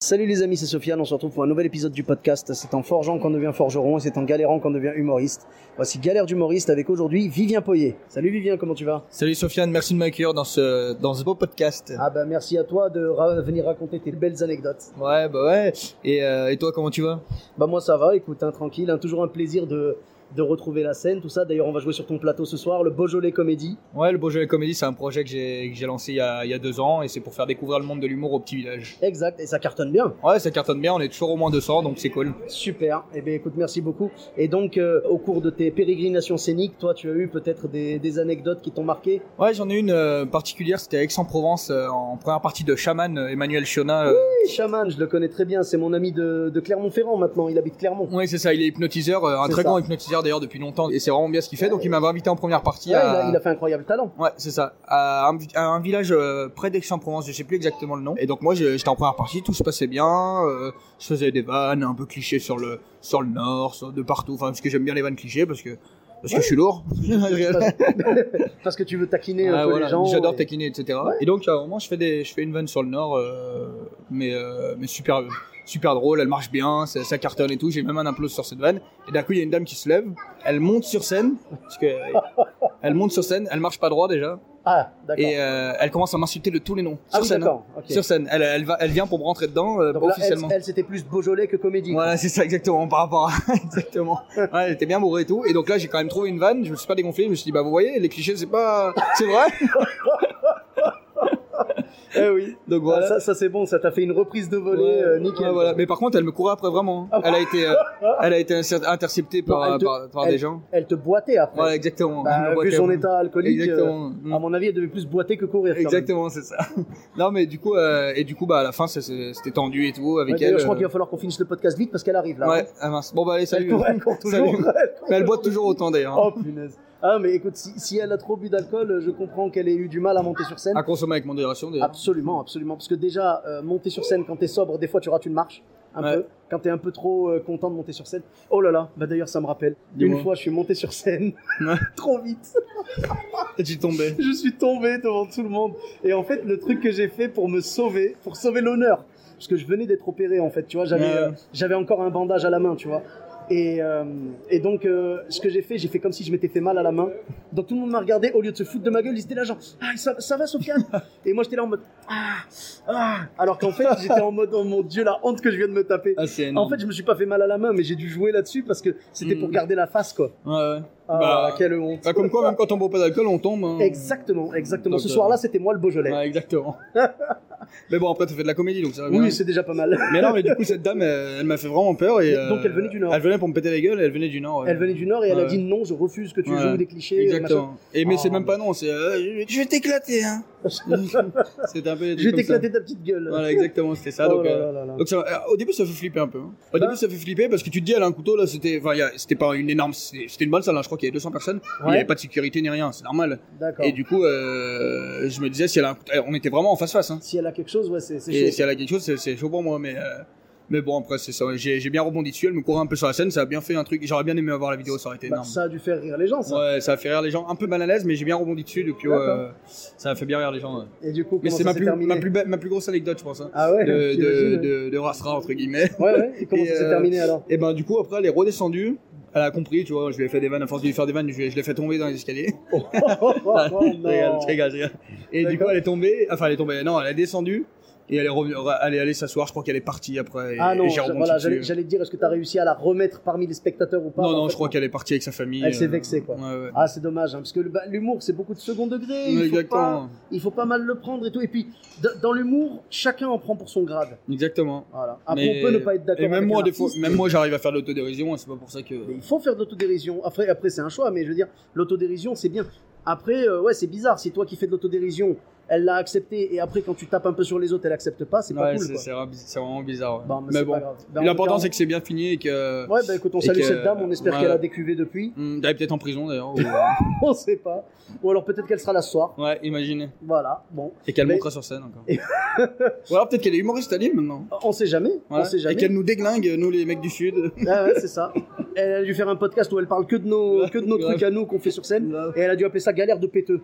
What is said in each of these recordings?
Salut les amis, c'est Sofiane, on se retrouve pour un nouvel épisode du podcast. C'est en forgeant qu'on devient forgeron et c'est en galérant qu'on devient humoriste. Voici Galère d'humoriste avec aujourd'hui Vivien Poyer. Salut Vivien, comment tu vas? Salut Sofiane, merci de m'accueillir dans ce, dans ce beau podcast. Ah bah merci à toi de ra- venir raconter tes belles anecdotes. Ouais, bah ouais. Et, euh, et toi, comment tu vas? Bah moi ça va, écoute, hein, tranquille, hein, toujours un plaisir de, de retrouver la scène, tout ça. D'ailleurs on va jouer sur ton plateau ce soir, le Beaujolais Comédie. Ouais, le Beaujolais Comédie, c'est un projet que j'ai lancé il y, a, il y a deux ans et c'est pour faire découvrir le monde de l'humour au petit village. Exact, et ça cartonne bien. Ouais, ça cartonne bien, on est toujours au moins 200, donc c'est cool. Super, eh bien écoute, merci beaucoup. Et donc euh, au cours de tes pérégrinations scéniques, toi tu as eu peut-être des, des anecdotes qui t'ont marqué? Ouais, j'en ai une euh, particulière, c'était à Aix-en-Provence, euh, en première partie de Chaman, Emmanuel Chiona. Oui, Chaman, je le connais très bien, c'est mon ami de, de Clermont-Ferrand maintenant, il habite Clermont. Ouais, c'est ça, il est hypnotiseur, un très ça. grand hypnotiseur d'ailleurs depuis longtemps, et c'est vraiment bien ce qu'il fait, donc il m'avait invité en première partie Ouais, il, à... a, il a fait un incroyable talent. Ouais, c'est ça. À un, à un village euh, près d'Aix-en-Provence, je sais plus exactement le nom. Et donc moi, je- j'étais en première partie, tout se passait bien. euh, je faisais des vannes un peu clichés sur le sur le nord, sur, de partout. Enfin, parce que j'aime bien les vannes clichés, parce que parce que je suis lourd. Parce que tu veux taquiner un peu voilà, les gens. J'adore et- taquiner, etc. Et donc à un moment, je fais des, je fais une vanne sur le nord, euh, mais euh, mais super super drôle. Elle marche bien, ça, ça cartonne et tout. J'ai même un applause sur cette vanne. Et d'un coup, il y a une dame qui se lève. Elle monte sur scène, parce que elle monte sur scène. Elle marche pas droit déjà. Ah, d'accord. Et euh, elle commence à m'insulter de tous les noms. Ah Sur oui, scène. hein. Sur scène. Elle, elle, va, elle vient pour me rentrer dedans, euh, Donc là, elle, officiellement. elle, c'était plus Beaujolais que comédie. Voilà, c'est ça exactement par rapport à exactement. Ouais, elle était bien bourrée et tout. Et donc là, j'ai quand même trouvé une vanne. Je me suis pas dégonflé. Je me suis dit, bah vous voyez, les clichés, c'est pas, c'est vrai. Eh oui. Donc Ah, voilà. ça, ça, c'est bon, ça t'a fait une reprise de volée, Ouais, euh, nickel. ouais, voilà. Mais par contre, elle me courait après vraiment. hein. Elle a été, euh, elle a été inter- interceptée par, Non, elle te- par, par elle- des gens. Elle te boitait après. Voilà, exactement. Bah, Elle vu son état alcoolique, Exactement. euh, à mon avis, elle devait plus boiter que courir. Exactement, c'est ça. non, mais du coup, euh, et du coup, bah à la fin, c'était tendu et tout avec Ouais, elle. je crois euh, qu'il va falloir qu'on finisse le podcast vite parce qu'elle arrive là. Ouais, ah mince. Bon bah allez, Elle salut. court, elle court toujours. Salut. Elle court Mais elle boit toujours. toujours autant d'ailleurs. Oh punaise. Ah mais écoute, si, si elle a trop bu d'alcool, je comprends qu'elle ait eu du mal à monter sur scène. À consommer avec modération d'ailleurs. Absolument, absolument. Parce que déjà, euh, monter sur scène quand t'es sobre, des fois tu rates une marche. Un Ouais. peu. Quand t'es un peu trop euh, content de monter sur scène. Oh là là, bah d'ailleurs ça me rappelle. Dis-moi. Une fois je suis monté sur scène trop vite. Et tu tombais. Je suis tombé devant tout le monde. Et en fait, le truc que j'ai fait pour me sauver, pour sauver l'honneur, parce que je venais d'être opéré en fait, tu vois, j'avais euh, j'avais encore un bandage à la main, tu vois. Et, euh, et donc, euh, ce que j'ai fait, j'ai fait comme si je m'étais fait mal à la main. Donc tout le monde m'a regardé, au lieu de se foutre de ma gueule, ils étaient là genre, ah, ça, ça va Sofiane? Et moi j'étais là en mode, ah, ah. Alors qu'en fait, j'étais en mode, oh mon dieu, la honte que je viens de me taper. Ah En fait, je me suis pas fait mal à la main, mais j'ai dû jouer là-dessus parce que c'était Mm. pour garder la face, quoi. Ouais, ouais. Ah, Bah, quelle honte. Bah, comme quoi, même quand on boit pas d'alcool, on tombe. hein. Exactement, exactement. Donc, Ce euh, soir-là, c'était moi le Beaujolais. Ouais, exactement. mais bon, après, tu fais de la comédie, donc ça va bien. Oui, c'est déjà pas mal. Mais non, mais du coup, cette dame, elle, elle m'a fait vraiment peur. Et, Donc, elle venait du Nord. Elle venait pour me péter la gueule, elle venait du Nord. ouais. Elle venait du Nord et elle a dit non, je refuse que tu joues des clichés. Exactement. Et mais Oh, c'est même pas non, c'est euh, je vais t'éclater, hein. C'était un peu. Je vais t'éclater ta petite gueule. Voilà, exactement, c'était ça. Oh donc, là euh, là là là. donc ça, euh, au début, ça fait flipper un peu. hein. Au Bah. début, ça fait flipper parce que tu te dis, elle a un couteau, là, c'était, c'était pas une énorme, c'était une bonne salle, hein, je crois qu'il y avait 200 personnes. Il y Ouais. avait pas de sécurité ni rien, c'est normal. Et du coup, euh, je me disais, si elle a un couteau, on était vraiment en face face, hein. Si elle a quelque chose, ouais, c'est c'est Et chaud. si elle a quelque chose, c'est- c'est chaud pour moi, mais, euh, mais bon, après, c'est ça. J'ai j'ai bien rebondi dessus, elle me courait un peu sur la scène, ça a bien fait un truc. J'aurais bien aimé avoir la vidéo, ça aurait été Bah, énorme. ça a dû faire rire les gens, ça. Ouais, ça a fait rire les gens, un peu mal à l'aise, mais j'ai bien rebondi dessus, donc euh, ça a fait bien rire les gens. ouais. Et du coup, Mais c'est ma ma, plus ma plus grosse anecdote, je pense. Hein. Ah ouais de, de, de, de Rastra, entre guillemets. Ouais, ouais. Et comment Et, ça s'est euh, terminé alors? Et ben, du coup, après, elle est redescendue. Elle a compris, tu vois, je lui ai fait des vannes, à force de lui faire des vannes, je, je l'ai fait tomber dans les escaliers. Oh, oh, oh, oh, rigole, non. je rigole, je rigole. Et du coup, elle est tombée, enfin, elle est tombée, non, elle est descendue. Et elle est revenue, elle est allée s'asseoir, je crois qu'elle est partie après. Et, Ah non, voilà, j'allais dire, est-ce que tu as réussi à la remettre parmi les spectateurs ou pas Non, non, fait, je crois qu'elle est partie avec sa famille. Elle s'est euh, vexée, quoi. Ouais, ouais. Ah, c'est dommage, hein, parce que bah, l'humour, c'est beaucoup de second degré. Il faut, Exactement. pas, il faut pas mal le prendre et tout. Et puis, dans l'humour, chacun en prend pour son grade. Exactement. Voilà. Après, Mais- on peut ne pas être d'accord. Et même avec moi, des fois, même moi, j'arrive à faire de l'autodérision, c'est pas pour ça que. mais il faut faire de l'autodérision. Après, après c'est un choix, mais je veux dire, l'autodérision, c'est bien. Après, euh, ouais, c'est bizarre. Si toi qui fais de l'autodérision, elle l'a accepté et après quand tu tapes un peu sur les autres, elle accepte pas, c'est pas Ouais, cool. c'est vraiment- bizarre. ouais. Bon, mais bon. Ben, en l'important c'est que c'est bien fini et que. Ouais, bah écoute, on et salue que- cette dame, on espère ouais. qu'elle a des cuvées depuis. Hmm, Elle est peut-être en prison d'ailleurs. ou- on sait pas. Ou alors peut-être qu'elle sera là ce soir. ouais, imaginez. Voilà, bon. Et qu'elle Mais- montera sur scène encore. Ou alors peut-être qu'elle est humoriste à Lille maintenant. On sait jamais, on sait Et jamais. qu'elle nous déglingue, nous les mecs du Sud. Ah ouais, c'est ça. Elle a dû faire un podcast où elle parle que de nos, que de nos trucs à nous qu'on fait sur scène. Et elle a dû appeler ça galère de péteux.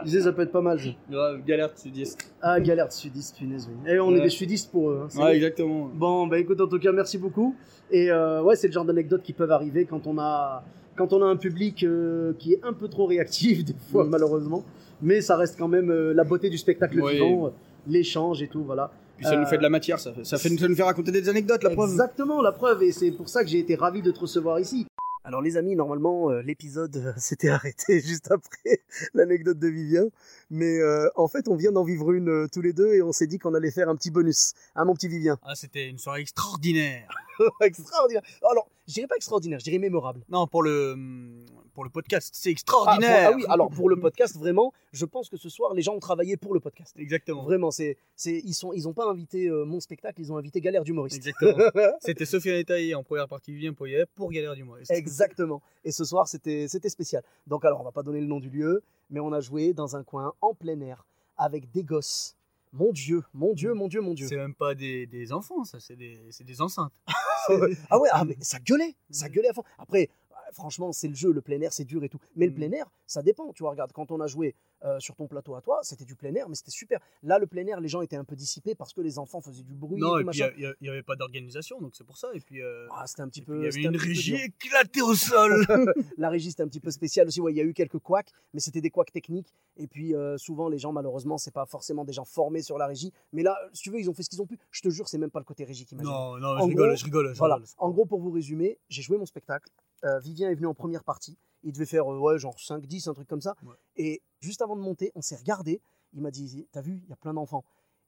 Je disais, ça peut être pas mal. ça. Grave, galère sudiste. Ah, galère de sudiste, punaise, oui. Et on est Ouais. des sudistes pour eux. hein, Ouais, exactement. Bon, bah écoute, en tout cas, merci beaucoup. Et euh, ouais, c'est le genre d'anecdotes qui peuvent arriver quand on a, quand on a un public euh, qui est un peu trop réactif, des fois, Mm. malheureusement. Mais ça reste quand même euh, la beauté du spectacle Oui. vivant, euh, l'échange et tout, voilà. Puis ça Euh, nous fait de la matière, ça, ça, fait, ça nous fait raconter des anecdotes, la preuve. Exactement, la preuve, et c'est pour ça que j'ai été ravi de te recevoir ici. Alors les amis, normalement euh, l'épisode euh, s'était arrêté juste après l'anecdote de Vivien, mais euh, en fait on vient d'en vivre une tous les deux et on s'est dit qu'on allait faire un petit bonus, hein mon petit Vivien? Ah, c'était une soirée extraordinaire. Extraordinaire. Alors, je dirais pas extraordinaire, je dirais mémorable. Non, pour le, pour le podcast, c'est Ah, extraordinaire. pour- ah oui, alors pour le podcast, vraiment, je pense que ce soir les gens ont travaillé pour le podcast. Exactement. Vraiment, c'est, c'est, ils sont, ils ont pas invité euh, mon spectacle, ils ont invité Galère d'humoriste. Exactement. C'était Sophie Taillé en première partie, Vivien Poyet pour Galère d'humoriste. Exactement. Et ce soir, c'était c'était spécial. Donc, alors, on va pas donner le nom du lieu, mais on a joué dans un coin en plein air avec des gosses. Mon Dieu, mon Dieu, mon Dieu, mon Dieu. C'est même pas des, des enfants, ça, c'est des, c'est des enceintes. Ah ouais, ah, mais ça gueulait, ça gueulait à fond. Après, franchement, c'est le jeu, le plein air, c'est dur et tout. Mais le Mm. plein air, ça dépend. Tu vois, regarde, quand on a joué euh, sur ton plateau à toi, c'était du plein air, mais c'était super. Là, le plein air, les gens étaient un peu dissipés parce que les enfants faisaient du bruit non, et puis il n'y avait pas d'organisation, donc c'est pour ça. Et puis, euh, Ah, c'était un petit et peu. il y avait un une peu régie éclatée au sol. La régie, c'était un petit peu spécial aussi. Ouais, il y a eu quelques couacs, mais c'était des couacs techniques. Et puis, euh, souvent, les gens, malheureusement, c'est pas forcément des gens formés sur la régie. Mais là, si tu veux, ils ont fait ce qu'ils ont pu. Je te jure, c'est même pas le côté régie qui m'a non, non, je rigole, gros, je rigole. je Voilà. rigole. En gros, pour vous résumer, j'ai joué mon spectacle. Euh, Vivien est venu en première partie. Il devait faire, euh, ouais, genre 5, 10, un truc comme ça. Ouais. Et juste avant de monter, on s'est regardé. Il m'a dit, t'as vu, il y a plein d'enfants.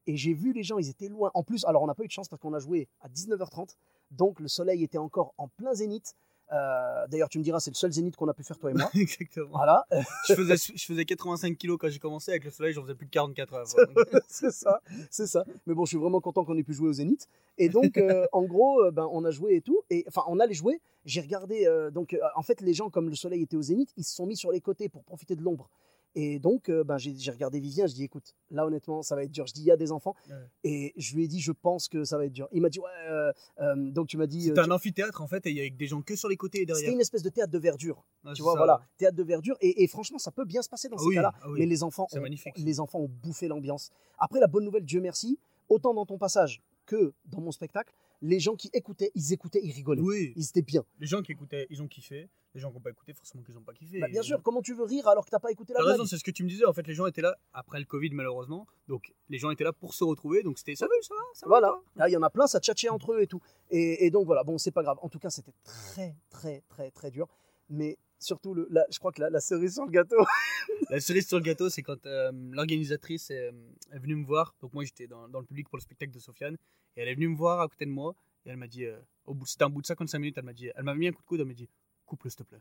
Et j'ai vu les gens, ils étaient loin. En plus, alors on n'a pas eu de chance parce qu'on a joué à 19h30. Donc le soleil était encore en plein zénith. Euh, D'ailleurs, tu me diras, c'est le seul zénith qu'on a pu faire, toi et moi. Exactement. voilà, je, faisais, je faisais 85 kilos quand j'ai commencé. Avec le soleil, j'en faisais plus de 44 heures. c'est ça, c'est ça. Mais bon, je suis vraiment content qu'on ait pu jouer au Zénith. Et donc, euh, en gros, euh, ben, on a joué et tout. Et enfin, on allait jouer. J'ai regardé. euh, donc, en fait, les gens, comme le soleil était au Zénith, ils se sont mis sur les côtés pour profiter de l'ombre. Et donc, euh, ben, j'ai regardé Vivien. Je dis, écoute, là, honnêtement, ça va être dur. Je dis, il y a des enfants. Ouais. Et je lui ai dit, je pense que ça va être dur. Il m'a dit, ouais. euh, euh, donc, tu m'as dit. C'était un amphithéâtre en fait, et il y avait des gens que sur les côtés et derrière. c'était une espèce de théâtre de verdure. Tu vois, ça. voilà, théâtre de verdure. Et, et franchement, ça peut bien se passer dans Ah ces oui, cas-là. ah oui. Mais les enfants, C'est ont, magnifique. les enfants ont bouffé l'ambiance. Après, la bonne nouvelle, Dieu merci, autant dans ton passage que dans mon spectacle, les gens qui écoutaient, ils écoutaient, ils rigolaient. Oui, Ils étaient bien. les gens qui écoutaient, ils ont kiffé. Les gens qui n'ont pas écouté, forcément qu'ils n'ont pas kiffé. Bah, bien sûr, comment tu veux rire alors que t'as pas écouté la T'as raison, c'est ce que tu me disais. En fait, les gens étaient là après le Covid, malheureusement. Donc, les gens étaient là pour se retrouver. Donc, c'était ça va, ça va, ça va. Voilà, là il y en a plein, ça tchatchait entre eux et tout. Et, et donc voilà, bon, c'est pas grave. En tout cas, c'était très, très, très, très dur. Mais surtout, le, la- je crois que la, la cerise sur le gâteau. La cerise sur le gâteau, c'est quand euh, l'organisatrice est, est venue me voir. Donc, moi, j'étais dans, dans le public pour le spectacle de Sofiane. Et elle est venue me voir à côté de moi. Et elle m'a dit, euh, au bout, c'était un bout de 55 minutes, elle m'a dit, elle m'a mis un coup de coude, elle m'a dit, coupe-le, s'il te plaît.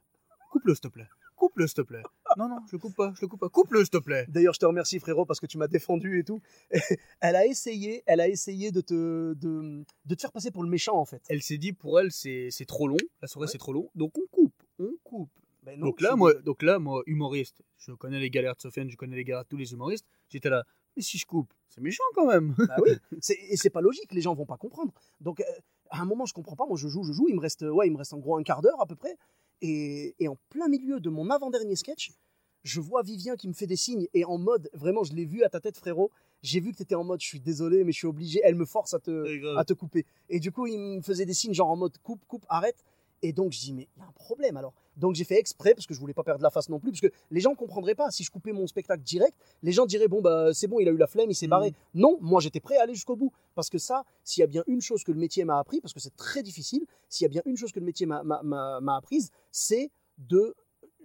Coupe-le, s'il te plaît. Coupe-le, s'il te plaît. Non, non, je le coupe pas, je le coupe pas. Coupe-le, s'il te plaît. D'ailleurs, je te remercie frérot parce que tu m'as défendu et tout. elle a essayé, elle a essayé de te, de, de te faire passer pour le méchant en fait. Elle s'est dit, pour elle, c'est c'est trop long. La soirée, c'est trop long. Donc, on coupe. On coupe. Ben non, donc, là, moi, désolé. donc là, moi, humoriste, je connais les galères de Sofiane, je connais les galères de tous les humoristes. J'étais là, mais si je coupe, c'est méchant quand même. Bah oui, et c'est pas logique, les gens vont pas comprendre. Donc euh, à un moment, je comprends pas. Moi, je joue, je joue. Il me reste, ouais, il me reste en gros un quart d'heure à peu près. Et, et en plein milieu de mon avant-dernier sketch, je vois Vivien qui me fait des signes et en mode, vraiment, je l'ai vu à ta tête, frérot. J'ai vu que tu étais en mode, je suis désolé, mais je suis obligé. Elle me force à te, à te couper. Et du coup, il me faisait des signes genre en mode coupe, coupe, arrête. Et donc, je dis, mais il y a un problème alors. Donc, j'ai fait exprès parce que je voulais pas perdre la face non plus. Parce que les gens comprendraient pas. Si je coupais mon spectacle direct, les gens diraient, bon, bah, c'est bon, il a eu la flemme, il s'est Mhm. barré. Non, moi, j'étais prêt à aller jusqu'au bout. Parce que ça, s'il y a bien une chose que le métier m'a appris, parce que c'est très difficile, s'il y a bien une chose que le métier m'a- m'a m'a- m'a apprise, c'est de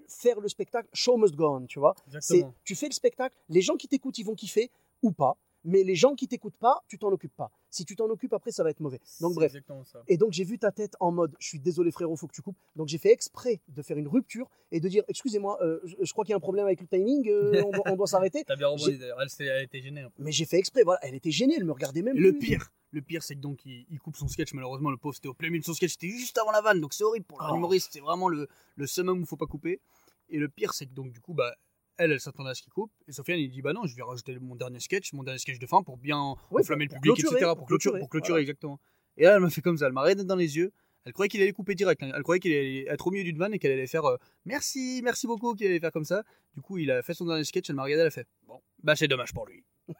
faire le spectacle show must go on, tu vois. C'est, tu fais le spectacle, les gens qui t'écoutent, ils vont kiffer ou pas. Mais les gens qui t'écoutent pas, tu t'en occupes pas. Si tu t'en occupes après, ça va être mauvais. Donc bref. exactement ça. Et donc j'ai vu ta tête en mode, je suis désolé frérot, faut que tu coupes. Donc j'ai fait exprès de faire une rupture et de dire, excusez-moi, euh, je, je crois qu'il y a un problème avec le timing, euh, on, doit- s'arrêter. T'as bien rebondi d'ailleurs. Elle, était gênée. un peu. Mais j'ai fait exprès, voilà, elle était gênée, elle me regardait même Et le pire, le pire, c'est que donc il, il coupe son sketch. Malheureusement, le pauvre, c'était au plein milieu de son sketch. C'était juste avant la vanne, donc c'est horrible pour Oh. l'humoriste. C'est vraiment le, le summum où il faut pas couper. Et le pire, c'est que donc du coup, bah, elle, elle s'attendait à ce qu'il coupe. Et Sofiane, il dit bah non, je vais rajouter mon dernier sketch, mon dernier sketch de fin pour bien Oui, enflammer le public, etc. pour clôturer, pour clôturer voilà. exactement. Et là, elle m'a fait comme ça. Elle m'a regardé dans les yeux. Elle croyait qu'il allait couper direct. hein. Elle croyait qu'il allait être au milieu d'une vanne et qu'elle allait faire euh, merci, merci beaucoup, qu'il allait faire comme ça. Du coup, il a fait son dernier sketch. Elle m'a regardé, elle a fait bon, bah c'est dommage pour lui.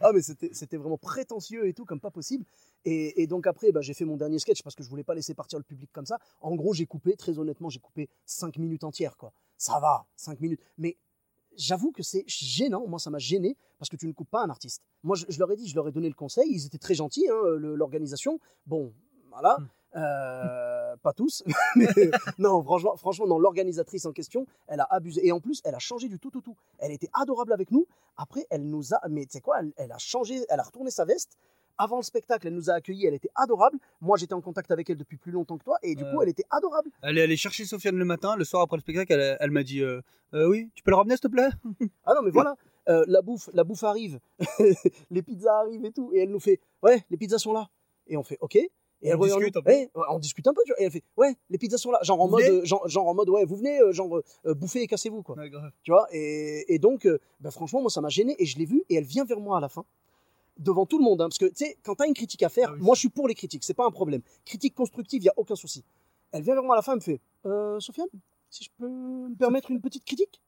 Ah mais c'était vraiment prétentieux et tout, comme pas possible. Et, et donc après, bah, j'ai fait mon dernier sketch parce que je voulais pas laisser partir le public comme ça. En gros, j'ai coupé, très honnêtement, j'ai coupé 5 minutes entières. quoi. Ça va, 5 minutes. Mais j'avoue que c'est gênant, moi ça m'a gêné parce que tu ne coupes pas un artiste. Moi je, je leur ai dit, je leur ai donné le conseil, ils étaient très gentils, hein, l'organisation. Bon, voilà. Hmm. Euh, pas tous, mais non, franchement, franchement, non, l'organisatrice en question, elle a abusé. Et en plus, elle a changé du tout au tout. Elle était adorable avec nous. Après, elle nous a, mais tu sais quoi, elle, elle a changé, elle a retourné sa veste. Avant le spectacle, elle nous a accueillis, elle était adorable. Moi, j'étais en contact avec elle depuis plus longtemps que toi, et du coup, elle était adorable. Elle est allée chercher Sofiane le matin, le soir après le spectacle, elle, elle m'a dit euh, Euh, Oui, tu peux le ramener s'il te plaît? Ah non, mais voilà, euh, la bouffe, la bouffe arrive, les pizzas arrivent et tout, et elle nous fait, ouais, les pizzas sont là. Et on fait, ok. Et elle On revient discute nous- ouais, on discute un peu, tu vois, et elle fait, ouais, les pizzas sont là. Genre en mode, euh, genre, genre en mode, ouais, vous venez, euh, genre, euh, bouffer et cassez-vous, quoi. Tu vois, et, et donc, bah, franchement, moi, ça m'a gêné, et je l'ai vue, et elle vient vers moi à la fin, devant tout le monde, hein, parce que, tu sais, quand t'as une critique à faire, Ah oui. moi, je suis pour les critiques, c'est pas un problème. Critique constructive, il y a aucun souci. Elle vient vers moi à la fin, elle me fait, euh, Sofiane, si je peux me permettre une petite critique?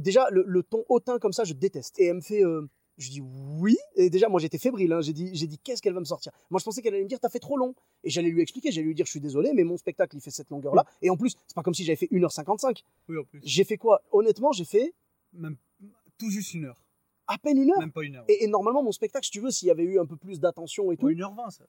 Déjà, le, le ton hautain comme ça, je déteste. Et elle me fait, euh, je dis oui. Et déjà, moi, j'étais fébrile. hein. J'ai dit, j'ai dit, qu'est-ce qu'elle va me sortir? Moi, je pensais qu'elle allait me dire, t'as fait trop long. Et j'allais lui expliquer, j'allais lui dire, je suis désolé, mais mon spectacle, il fait cette longueur-là. Et en plus, c'est pas comme si j'avais fait 1h55. Oui, en plus. J'ai fait quoi? Honnêtement, j'ai fait Même tout juste une heure. À peine une heure. Même pas une heure. Et, et normalement, mon spectacle, si tu veux, s'il y avait eu un peu plus d'attention et tout, Ou une heure vingt, ça.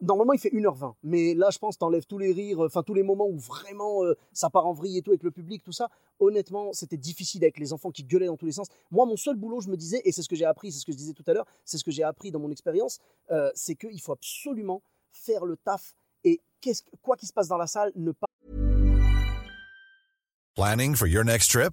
normalement, il fait 1h20. Mais là, je pense, t'enlèves tous les rires, enfin, tous les moments où vraiment euh, ça part en vrille et tout avec le public, tout ça. Honnêtement, c'était difficile avec les enfants qui gueulaient dans tous les sens. Moi, mon seul boulot, je me disais, et c'est ce que j'ai appris, c'est ce que je disais tout à l'heure, c'est ce que j'ai appris dans mon expérience, euh, c'est qu'il faut absolument faire le taf et quoi qu'il se passe dans la salle, ne pas Planning for your next trip?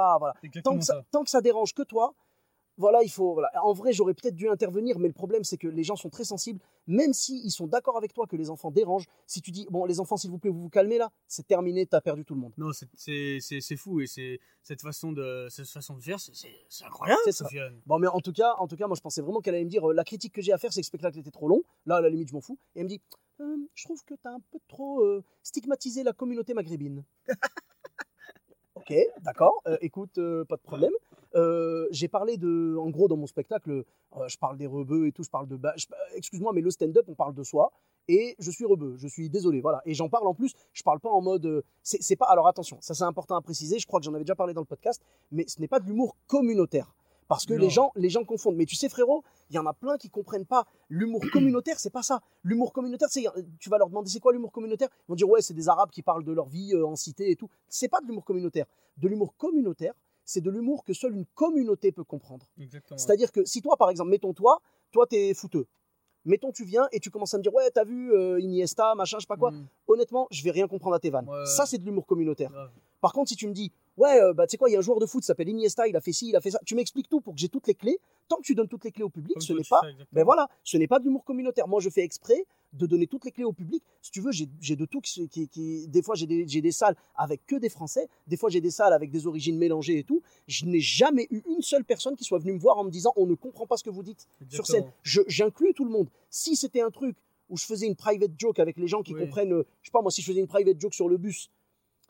Ah, voilà. Tant que, ça, ça. tant que ça dérange que toi, voilà, il faut. Voilà. En vrai, j'aurais peut-être dû intervenir, mais le problème, c'est que les gens sont très sensibles. Même s'ils sont d'accord avec toi que les enfants dérangent, si tu dis, bon, les enfants, s'il vous plaît, vous vous calmez là, c'est terminé, t'as perdu tout le monde. Non, c'est- fou et c'est cette façon de cette façon de faire, c'est- incroyable, ça. Bon, mais en tout cas, en tout cas, moi, je pensais vraiment qu'elle allait me dire, euh, la critique que j'ai à faire, c'est que le spectacle était trop long. Là, à la limite, je m'en fous. Et elle me dit, Euh, je trouve que t'as un peu trop euh, stigmatisé la communauté maghrébine. ok, d'accord. Euh, écoute, euh, pas de problème. Euh, j'ai parlé de, en gros, dans mon spectacle, je parle des rebeux et tout, je parle de, excuse-moi, mais le stand-up, on parle de soi. Et je suis rebeu, je suis désolé, voilà. Et j'en parle en plus, je parle pas en mode, c'est pas, alors attention, ça c'est important à préciser. Je crois que j'en avais déjà parlé dans le podcast, mais ce n'est pas de l'humour communautaire. Parce que Non. les gens, les gens confondent. Mais tu sais, frérot, il y en a plein qui comprennent pas. L'humour communautaire, c'est pas ça. L'humour communautaire, c'est, tu vas leur demander c'est quoi l'humour communautaire? Ils vont dire ouais, c'est des Arabes qui parlent de leur vie euh, en cité et tout. C'est pas de l'humour communautaire. De l'humour communautaire, c'est de l'humour que seule une communauté peut comprendre. C'est-à-dire que si toi, par exemple, mettons toi, toi t'es fouteux. Mettons tu viens et tu commences à me dire ouais, t'as vu euh, Iniesta, machin, je sais pas quoi. Mm, Honnêtement, je vais rien comprendre à tes vannes. Ouais. Ça, c'est de l'humour communautaire. Par contre, si tu me dis, ouais, euh, bah, tu sais quoi, il y a un joueur de foot qui s'appelle Iniesta, il a fait ci, il a fait ça, tu m'expliques tout pour que j'ai toutes les clés. Tant que tu donnes toutes les clés au public, Comme ce n'est pas. exactement. Ben voilà, ce n'est pas de l'humour communautaire. Moi, je fais exprès de donner toutes les clés au public. Si tu veux, j'ai de tout. Qui, qui, qui- des fois, j'ai des, salles avec que des Français. Des fois, j'ai des salles avec des origines mélangées et tout. Je n'ai jamais eu une seule personne qui soit venue me voir en me disant on ne comprend pas ce que vous dites sur scène. J'inclus tout le monde. Si c'était un truc où je faisais une private joke avec les gens qui Oui. comprennent, euh, je sais pas moi, si je faisais une private joke sur le bus,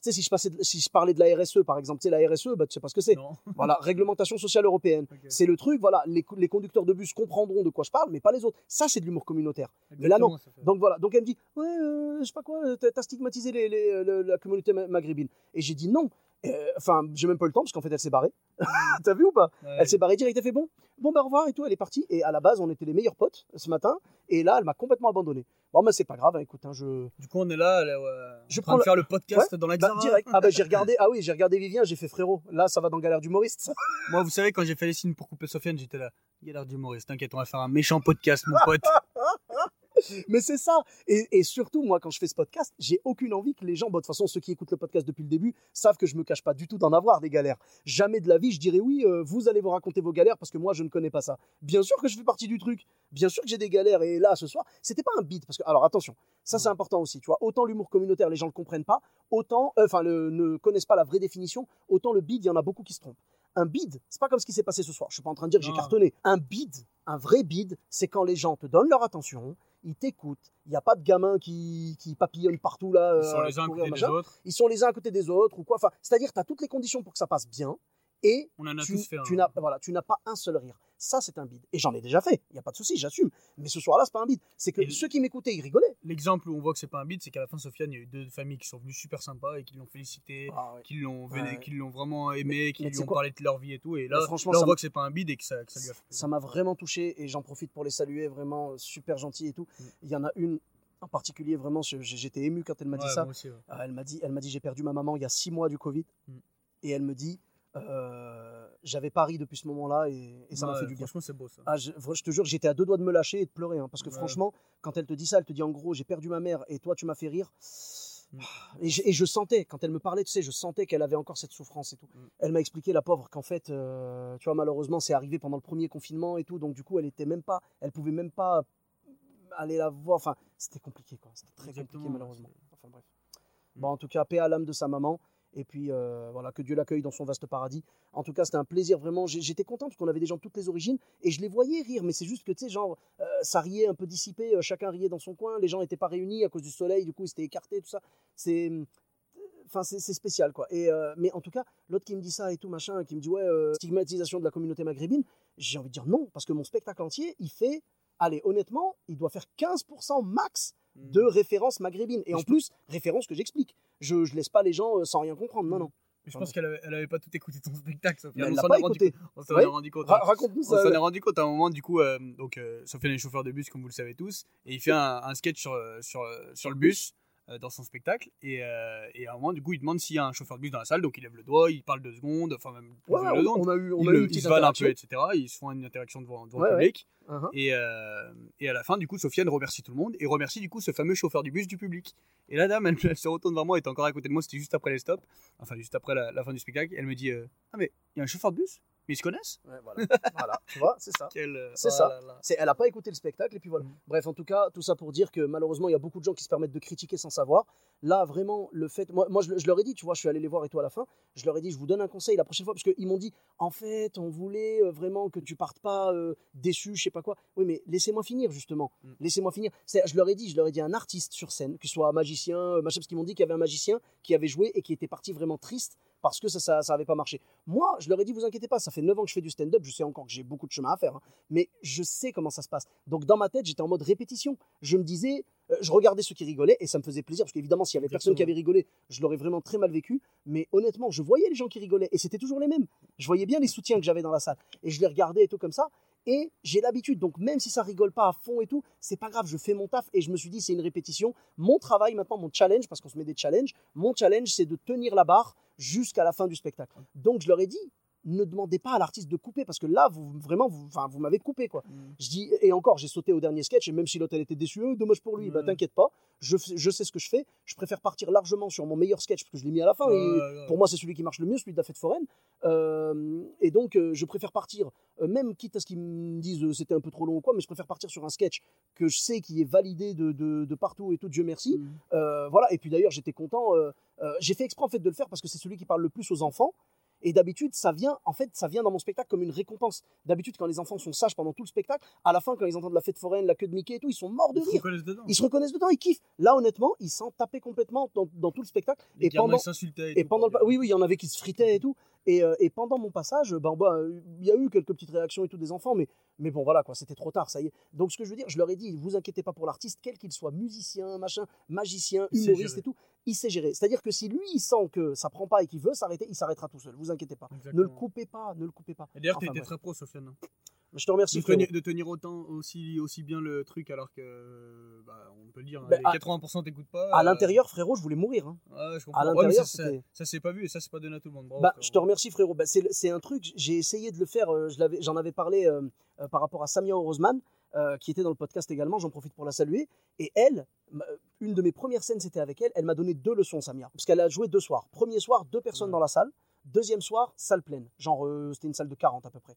sais, si je, passais de- si je parlais de la RSE, par exemple, tu sais, la RSE, bah, tu sais pas ce que c'est. Voilà, réglementation sociale européenne. C'est le truc, voilà, les, les conducteurs de bus comprendront de quoi je parle, mais pas les autres. Ça, c'est de l'humour communautaire. Mais là, non. Donc voilà, donc elle me dit, ouais, euh, je sais pas quoi, t'as stigmatisé les, les- le- la communauté ma- maghrébine. Et j'ai dit non. Euh, Enfin, j'ai même pas eu le temps parce qu'en fait, elle s'est barrée. T'as vu ou pas Ouais. Elle s'est barrée direct, elle fait bon, bon bah au revoir et tout, elle est partie. Et à la base, on était les meilleurs potes ce matin. Et là, elle m'a complètement abandonné. Bon, mais c'est pas grave, hein, écoute, hein, je. Du coup, on est là, là, ouais, Je en prends de faire le podcast dans la Bah, direct. Ah bah j'ai regardé, ah oui, j'ai regardé Vivien, j'ai fait frérot. Là, ça va dans Galère d'humoriste. Moi, vous savez, quand j'ai fait les signes pour couper Sofiane, j'étais là. L'air d'humoriste. T'inquiète, on va faire un méchant podcast, mon pote. Mais c'est ça. Et, et surtout, moi, quand je fais ce podcast, j'ai aucune envie que les gens, bon, de toute façon, ceux qui écoutent le podcast depuis le début savent que je me cache pas du tout d'en avoir des galères. Jamais de la vie, je dirais oui, euh, vous allez vous raconter vos galères parce que moi, je ne connais pas ça. Bien sûr que je fais partie du truc. Bien sûr que j'ai des galères. Et là, ce soir, c'était pas un beat. Parce que, alors attention, ça c'est important aussi. Tu vois, autant l'humour communautaire, les gens le comprennent pas, autant, euh, enfin, ne connaissent pas la vraie définition, autant le bid, il y en a beaucoup qui se trompent. Un bid, c'est pas comme ce qui s'est passé ce soir. Je suis pas en train de dire que j'ai cartonné. Un bid, un vrai bid, c'est quand les gens te donnent leur attention, ils t'écoutent. Il n'y a pas de gamins qui, qui papillonnent partout là. Ils sont euh, les uns à côté des autres. Ils sont les uns à côté des autres ou quoi. Enfin, c'est-à-dire, tu as toutes les conditions pour que ça passe bien et On en a tu, tous fait. un. tu n'as voilà, tu n'as pas un seul rire. Ça, c'est un bide. Et j'en ai déjà fait. Il n'y a pas de souci, j'assume. Mais ce soir-là, c'est pas un bide. C'est que Et- ceux qui m'écoutaient, ils rigolaient. L'exemple où on voit que c'est pas un beat, c'est qu'à la fin, Sofiane, il y a eu deux familles qui sont venues super sympas et qui l'ont félicité, qui l'ont Ouais. qui l'ont vraiment aimé, qui Mais lui ont quoi parlé de leur vie et tout. Et là, Mais franchement, là on voit que c'est pas un bide et que ça, que ça lui a fait. Ça m'a vraiment touché et j'en profite pour les saluer. Vraiment euh, super gentil et tout. Mm. Il y en a une en particulier, vraiment, j'étais ému quand elle m'a dit ça. aussi. Euh, elle m'a dit, elle m'a dit, j'ai perdu ma maman il y a six mois du Covid, Mm. et elle me dit, euh, j'avais pas ri depuis ce moment-là et, et ça m'a fait du bien. Franchement, c'est beau ça. Ah, je, te jure, j'étais à deux doigts de me lâcher et de pleurer, hein, parce que Ouais. franchement, quand elle te dit ça, elle te dit en gros, j'ai perdu ma mère et toi, tu m'as fait rire. Mm. Et, je- et je sentais, quand elle me parlait, tu sais, je sentais qu'elle avait encore cette souffrance et tout. Mm. Elle m'a expliqué, la pauvre, qu'en fait, euh, tu vois, malheureusement, c'est arrivé pendant le premier confinement et tout, donc du coup, elle était même pas, elle pouvait même pas aller la voir. Enfin, c'était compliqué, quoi. C'était très Exactement, compliqué, malheureusement. Enfin bref. Mm. Bon, en tout cas, paix à l'âme de sa maman. Et puis, euh, voilà, que Dieu l'accueille dans son vaste paradis. En tout cas, c'était un plaisir, vraiment. J'étais content parce qu'on avait des gens de toutes les origines et je les voyais rire. Mais c'est juste que, tu sais, genre, euh, ça riait un peu dissipé. euh, chacun riait dans son coin. Les gens n'étaient pas réunis à cause du soleil. Du coup, ils s'étaient écartés, tout ça. C'est. Enfin, c'est spécial, quoi. Et, mais en tout cas, l'autre qui me dit ça et tout, machin, qui me dit, ouais, stigmatisation de la communauté maghrébine, j'ai envie de dire non, parce que mon spectacle entier, il fait, allez, honnêtement, il doit faire 15% max. De références maghrébines. Et en plus, références que j'explique. Je, je laisse pas les gens euh, sans rien comprendre. Non, Mm. non. Mais je pense qu'elle avait, elle avait pas tout écouté ton spectacle. Sofiane. Elle on s'en est rendu On s'en Ouais. est rendu compte. Ra- hein. Raconte-nous On ça. s'en est rendu compte à un moment, du coup, euh, donc euh, Sofiane est chauffeur de bus, comme vous le savez tous, et il fait un, un sketch sur, euh, sur, euh, sur le bus dans son spectacle, et, euh, et à un moment, du coup, il demande s'il y a un chauffeur de bus dans la salle, donc il lève le doigt, il parle deux secondes, enfin même Ouais, de ouais, deux on, secondes. on a eu, on a eu ils se valent un peu, etc. Ils se font une interaction devant, devant Ouais, le ouais. public. Uh-huh. Et, euh, et à la fin, du coup, Sofiane remercie tout le monde et remercie du coup ce fameux chauffeur du bus du public. Et la dame, elle, elle se retourne vers moi, elle était encore à côté de moi, c'était juste après les stops, enfin juste après la, la fin du spectacle. Elle me dit euh, Ah, mais il y a un chauffeur de bus? Mais ils se connaissent Ouais, voilà. voilà, tu vois, c'est ça. Euh, C'est oh ça. C'est, elle n'a pas écouté le spectacle et puis voilà. Mm. Bref, en tout cas, tout ça pour dire que malheureusement, il y a beaucoup de gens qui se permettent de critiquer sans savoir. Là, vraiment, le fait. Moi, moi je, je leur ai dit, tu vois, je suis allé les voir et toi à la fin, je leur ai dit, je vous donne un conseil la prochaine fois, parce qu'ils m'ont dit, en fait, on voulait euh, vraiment que tu partes pas euh, déçu, je sais pas quoi. Oui, mais laissez-moi finir, justement. Mm. Laissez-moi finir. C'est, je leur ai dit, je leur ai dit, un artiste sur scène, que ce soit un magicien, euh, machin, parce qu'ils m'ont dit qu'il y avait un magicien qui avait joué et qui était parti vraiment triste parce que ça, ça, ça avait pas marché. Moi, je leur ai dit, vous inquiétez pas, ça fait 9 ans que je fais du stand-up, je sais encore que j'ai beaucoup de chemin à faire, hein, mais je sais comment ça se passe. Donc dans ma tête, j'étais en mode répétition. Je me disais, je regardais ceux qui rigolaient et ça me faisait plaisir parce qu'évidemment, s'il y avait personne qui avait rigolé, je l'aurais vraiment très mal vécu. Mais honnêtement, je voyais les gens qui rigolaient et c'était toujours les mêmes. Je voyais bien les soutiens que j'avais dans la salle et je les regardais et tout comme ça. Et j'ai l'habitude, donc même si ça rigole pas à fond et tout, c'est pas grave, je fais mon taf et je me suis dit c'est une répétition. Mon travail maintenant, mon challenge, parce qu'on se met des challenges, mon challenge c'est de tenir la barre jusqu'à la fin du spectacle. Donc je leur ai dit, ne demandez pas à l'artiste de couper parce que là, vous vraiment, vous, enfin, vous m'avez coupé quoi. Mm. Je dis, et encore, j'ai sauté au dernier sketch, et même si l'autre elle était déçue, Euh, dommage pour lui, bah Ouais. t'inquiète pas, je, je sais ce que je fais, je préfère partir largement sur mon meilleur sketch, parce que je l'ai mis à la fin, et pour moi c'est celui qui marche le mieux, celui de la fête foraine, Euh, et donc euh, je préfère partir, euh, même quitte à ce qu'ils me disent c'était un peu trop long ou quoi, mais je préfère partir sur un sketch que je sais qui est validé de, de- de partout et tout, Dieu merci, Mm. voilà, et puis d'ailleurs, j'étais content. j'ai fait exprès en fait de le faire parce que c'est celui qui parle le plus aux enfants. Et d'habitude, ça vient, en fait, ça vient dans mon spectacle comme une récompense. D'habitude, quand les enfants sont sages pendant tout le spectacle, à la fin, quand ils entendent la fête foraine, la queue de Mickey et tout, ils sont morts de Ils se rire. reconnaissent dedans. Ils se reconnaissent dedans, ils kiffent. Là, honnêtement, ils s'en tapaient complètement dans, dans tout le spectacle. Les et pendant, ils s'insultaient. et tout, pendant le, oui, oui, il y en avait qui se fritaient et tout. Et, euh, et pendant mon passage, ben, bah, il y a eu quelques petites réactions et tout des enfants, mais, mais bon, voilà, quoi, c'était trop tard, ça y est. Donc, ce que je veux dire, je leur ai dit, vous inquiétez pas pour l'artiste, quel qu'il soit, musicien, machin, magicien, humoriste et tout, il sait gérer. C'est-à-dire que si lui, il sent que ça prend pas et qu'il veut s'arrêter, il s'arrêtera tout seul, vous inquiétez pas. Ne le Exactement. coupez pas, ne le coupez pas. Et d'ailleurs, Enfin, t'étais bref. très pro, Sofiane. hein. Je te remercie, De tenir, de tenir autant aussi, aussi bien le truc alors que bah, on peut le dire, hein, Ben, les à- 80% t'écoutes pas. À euh, l'intérieur, frérot, je voulais mourir. hein. ouais, je comprends. à l'intérieur, ça, ça, c'était- ça s'est pas vu et ça c'est pas donné à tout le monde. Bravo, Bah, je te remercie frérot. Bah, c'est, un truc, j'ai essayé de le faire, euh, je j'en avais parlé euh, euh, par rapport à Samia Orozman, euh, qui était dans le podcast également, j'en profite pour la saluer. Et elle, ma- une de mes premières scènes, c'était avec elle, elle m'a donné deux leçons, Samia. Parce qu'elle a joué deux soirs. Premier soir, deux personnes dans la salle. Deuxième soir, salle pleine. Genre, euh, c'était une salle de 40 à peu près.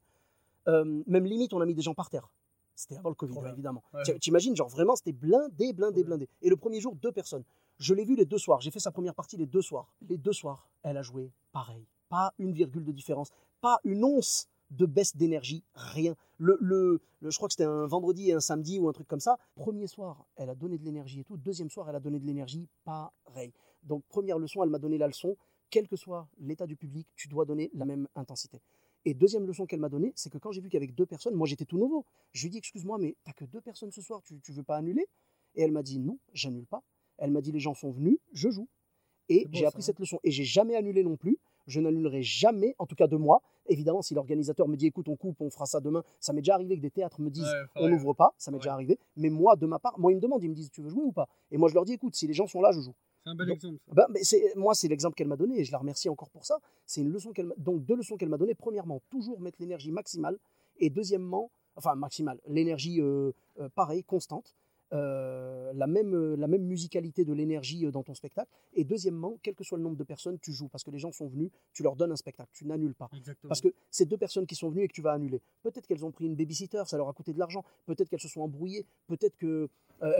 Euh, même limite, on a mis des gens par terre. C'était avant le Covid, évidemment. Ouais. T'imagines, genre vraiment, c'était blindé, blindé, blindé. Et le premier jour, deux personnes. Je l'ai vu les deux soirs. J'ai fait sa première partie les deux soirs. Les deux soirs, elle a joué pareil. Pas une virgule de différence. Pas une once de baisse d'énergie. Rien. Le, le, le- je crois que c'était un vendredi et un samedi ou un truc comme ça. Premier soir, elle a donné de l'énergie et tout. Deuxième soir, elle a donné de l'énergie. Pareil. Donc, première leçon, elle m'a donné la leçon. Quel que soit l'état du public, tu dois donner la même intensité. Et deuxième leçon qu'elle m'a donnée, c'est que quand j'ai vu qu'avec deux personnes, moi j'étais tout nouveau, je lui ai dit Excuse-moi, mais t'as que deux personnes ce soir, tu, tu veux pas annuler? Et elle m'a dit Non, j'annule pas. Elle m'a dit Les gens sont venus, je joue. Et j'ai appris ça, hein. cette leçon. Et j'ai jamais annulé non plus. Je n'annulerai jamais, en tout cas de moi. Évidemment, si l'organisateur me dit Écoute, on coupe, on fera ça demain, ça m'est déjà arrivé que des théâtres me disent Ouais, On n'ouvre pas, ça m'est Ouais. déjà arrivé. Mais moi, de ma part, moi, ils me demandent, ils me disent Tu veux jouer ou pas? Et moi, je leur dis Écoute, si les gens sont là, je joue. C'est un bel Donc, exemple. Ben, mais moi, c'est l'exemple qu'elle m'a donné et je la remercie encore pour ça. C'est une leçon qu'elle donc deux leçons qu'elle m'a données. Premièrement, toujours mettre l'énergie maximale et deuxièmement, enfin maximale, l'énergie euh, euh, pareil, constante, euh, la même euh, la même musicalité de l'énergie euh, dans ton spectacle. Et deuxièmement, quel que soit le nombre de personnes, tu joues parce que les gens sont venus, tu leur donnes un spectacle, tu n'annules pas. Exactement. Parce que c'est deux personnes qui sont venues et que tu vas annuler. Peut-être qu'elles ont pris une babysitter, ça leur a coûté de l'argent. Peut-être qu'elles se sont embrouillées. Peut-être qu'elles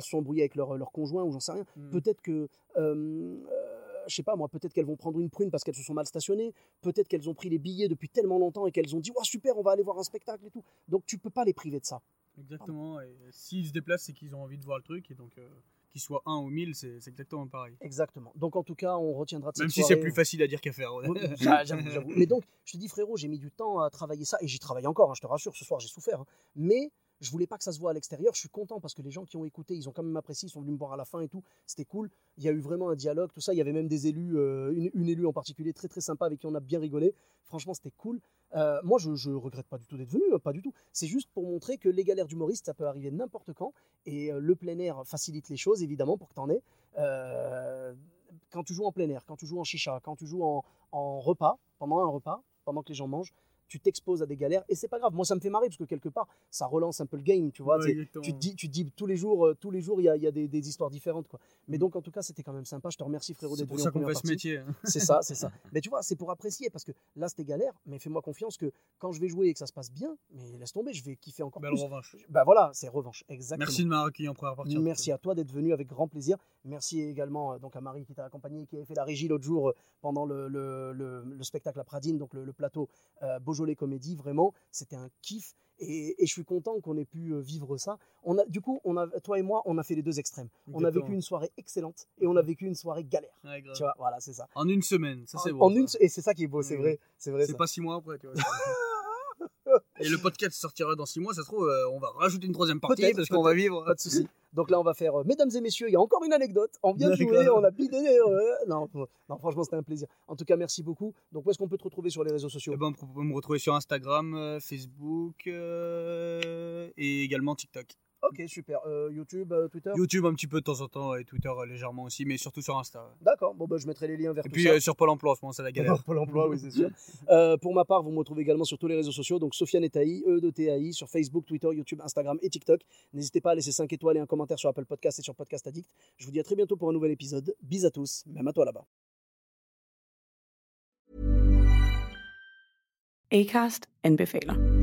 se sont embrouillées avec leur, leur conjoint ou j'en sais rien. Mm. Peut-être que, euh, euh, je sais pas moi, peut-être qu'elles vont prendre une prune parce qu'elles se sont mal stationnées. Peut-être qu'elles ont pris les billets depuis tellement longtemps et qu'elles ont dit, ouais, super, on va aller voir un spectacle et tout. Donc tu peux pas les priver de ça. Exactement. Et s'ils se déplacent, c'est qu'ils ont envie de voir le truc. Et donc, euh, qu'ils soient un ou mille, c'est c'est exactement pareil. Exactement. Donc en tout cas, on retiendra de Même cette si c'est plus facile à dire qu'à faire. j'avoue, j'avoue. Mais donc, je te dis, frérot, j'ai mis du temps à travailler ça et j'y travaille encore, hein, je te rassure, ce soir j'ai souffert. hein. Mais je voulais pas que ça se voit à l'extérieur. Je suis content parce que les gens qui ont écouté, ils ont quand même apprécié, ils sont venus me voir à la fin et tout. C'était cool. Il y a eu vraiment un dialogue, tout ça. Il y avait même des élus, euh, une, élue en particulier très très sympa avec qui on a bien rigolé. Franchement, c'était cool. Euh, moi, je, regrette pas du tout d'être venu, hein, pas du tout. C'est juste pour montrer que les galères d'humoristes, ça peut arriver n'importe quand. Et euh, le plein air facilite les choses, évidemment, pour que tu en aies. Quand tu joues en plein air, quand tu joues en chicha, quand tu joues en repas, pendant un repas, pendant que les gens mangent, tu t'exposes à des galères et c'est pas grave. Moi, ça me fait marrer parce que quelque part, ça relance un peu le game, tu vois. Ouais, c'est- tu te dis, tu te dis tous les jours, euh, tous les jours, il y a, y a des, des histoires différentes, quoi. Mais donc, en tout cas, c'était quand même sympa. Je te remercie, frérot, C'est d'être venu en ça qu'on fait ce métier. hein. C'est ça, c'est ça. Mais tu vois, c'est pour apprécier parce que là, c'était galère. Mais fais-moi confiance que quand je vais jouer et que ça se passe bien, mais laisse tomber, je vais kiffer encore Belle plus. revanche. Bah voilà, c'est revanche, exactement. Merci de m'avoir accueilli en première partie. Merci à toi d'être venu avec grand plaisir. Merci également euh, donc à Marie qui t'a accompagné, qui avait fait la régie l'autre jour euh, pendant le, le- le- le spectacle à Pradine, donc le, plateau euh, Beaujolais Comédie. Vraiment, c'était un kiff et, et je suis content qu'on ait pu vivre ça. On a, du coup, on a, toi et moi, on a fait les deux extrêmes. On a vécu une soirée excellente et on a vécu une soirée galère. Ouais. Tu vois, voilà, c'est ça. En une semaine, ça c'est bon. en une, et c'est ça qui est beau, c'est vrai, c'est vrai. C'est pas six mois après, tu vois. Et le podcast sortira dans six mois, ça se trouve, euh, on va rajouter une troisième partie parce qu'on va vivre. Pas de souci. Donc là, on va faire, euh, mesdames et messieurs, il y a encore une anecdote. On vient de jouer, on a bidé. euh, non, non, franchement, c'était un plaisir. En tout cas, merci beaucoup. Donc, où est-ce qu'on peut te retrouver sur les réseaux sociaux? Eh ben, on peut me retrouver sur Instagram, Facebook et également TikTok. Ok, super. Euh, YouTube, euh, Twitter YouTube un petit peu de temps en temps et Twitter euh, légèrement aussi, mais surtout sur Insta. D'accord, bon, bah, je mettrai les liens vers Et tout puis ça. euh, sur Pôle emploi, en ce moment, c'est la galère. Pôle emploi, oui, c'est sûr. Euh, pour ma part, vous me retrouvez également sur tous les réseaux sociaux, donc Sofiane et Taï, E de TAI, sur Facebook, Twitter, YouTube, Instagram et TikTok. N'hésitez pas à laisser 5 étoiles et un commentaire sur Apple Podcast et sur Podcast Addict. Je vous dis à très bientôt pour un nouvel épisode. Bis à tous, même à toi là-bas. Acast anbefaler.